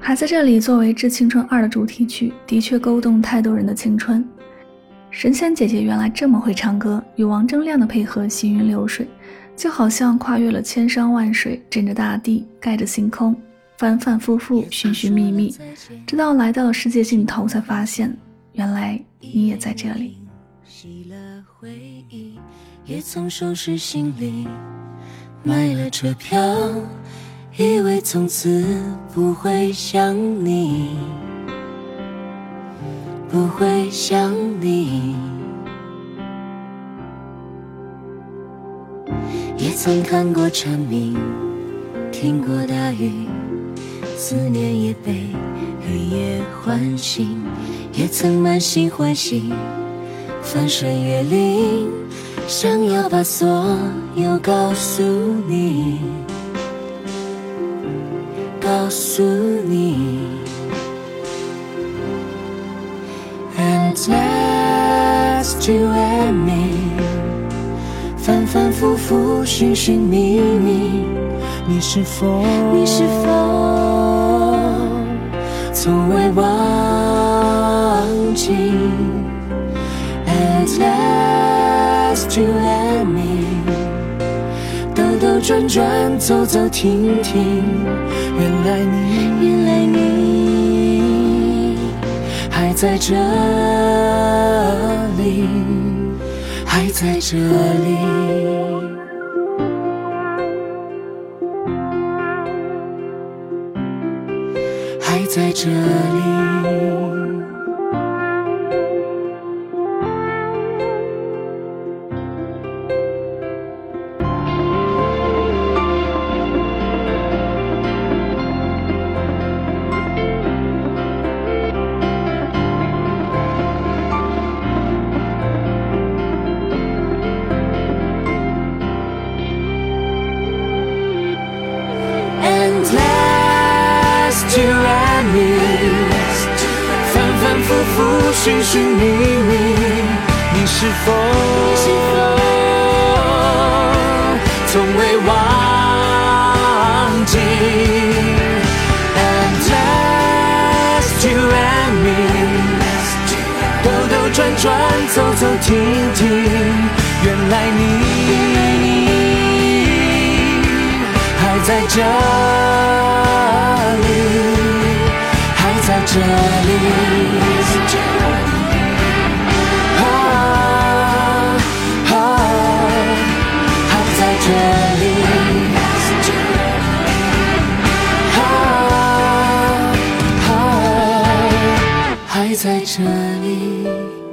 还在这里作为《致青春二》的主题曲，的确勾动太多人的青春。神仙姐姐原来这么会唱歌，与王铮亮的配合行云流水，就好像跨越了千山万水，枕着大地，盖着星空，反反复复，寻寻觅觅，直到来到了世界尽头，才发现原来你也在这里。洗了回忆也曾收拾行李，买了车票。以为从此不会想你，不会想你。也曾看过蝉鸣，听过大雨，思念也被黑夜唤醒。也曾满心欢喜，翻山越岭，想要把所有告诉你。告诉你，And just you and me，反反复复，寻寻觅觅，你是否，你是否从未忘记 Just you and me。转转走走停停，原来你，原来你还在这里，还在这里，还在这里。Tiramisu，反反复复，寻寻觅觅，你是否从未忘记？And last, tiramisu，兜兜转转，走走停停，原来你还在这。还在这里。还在这里。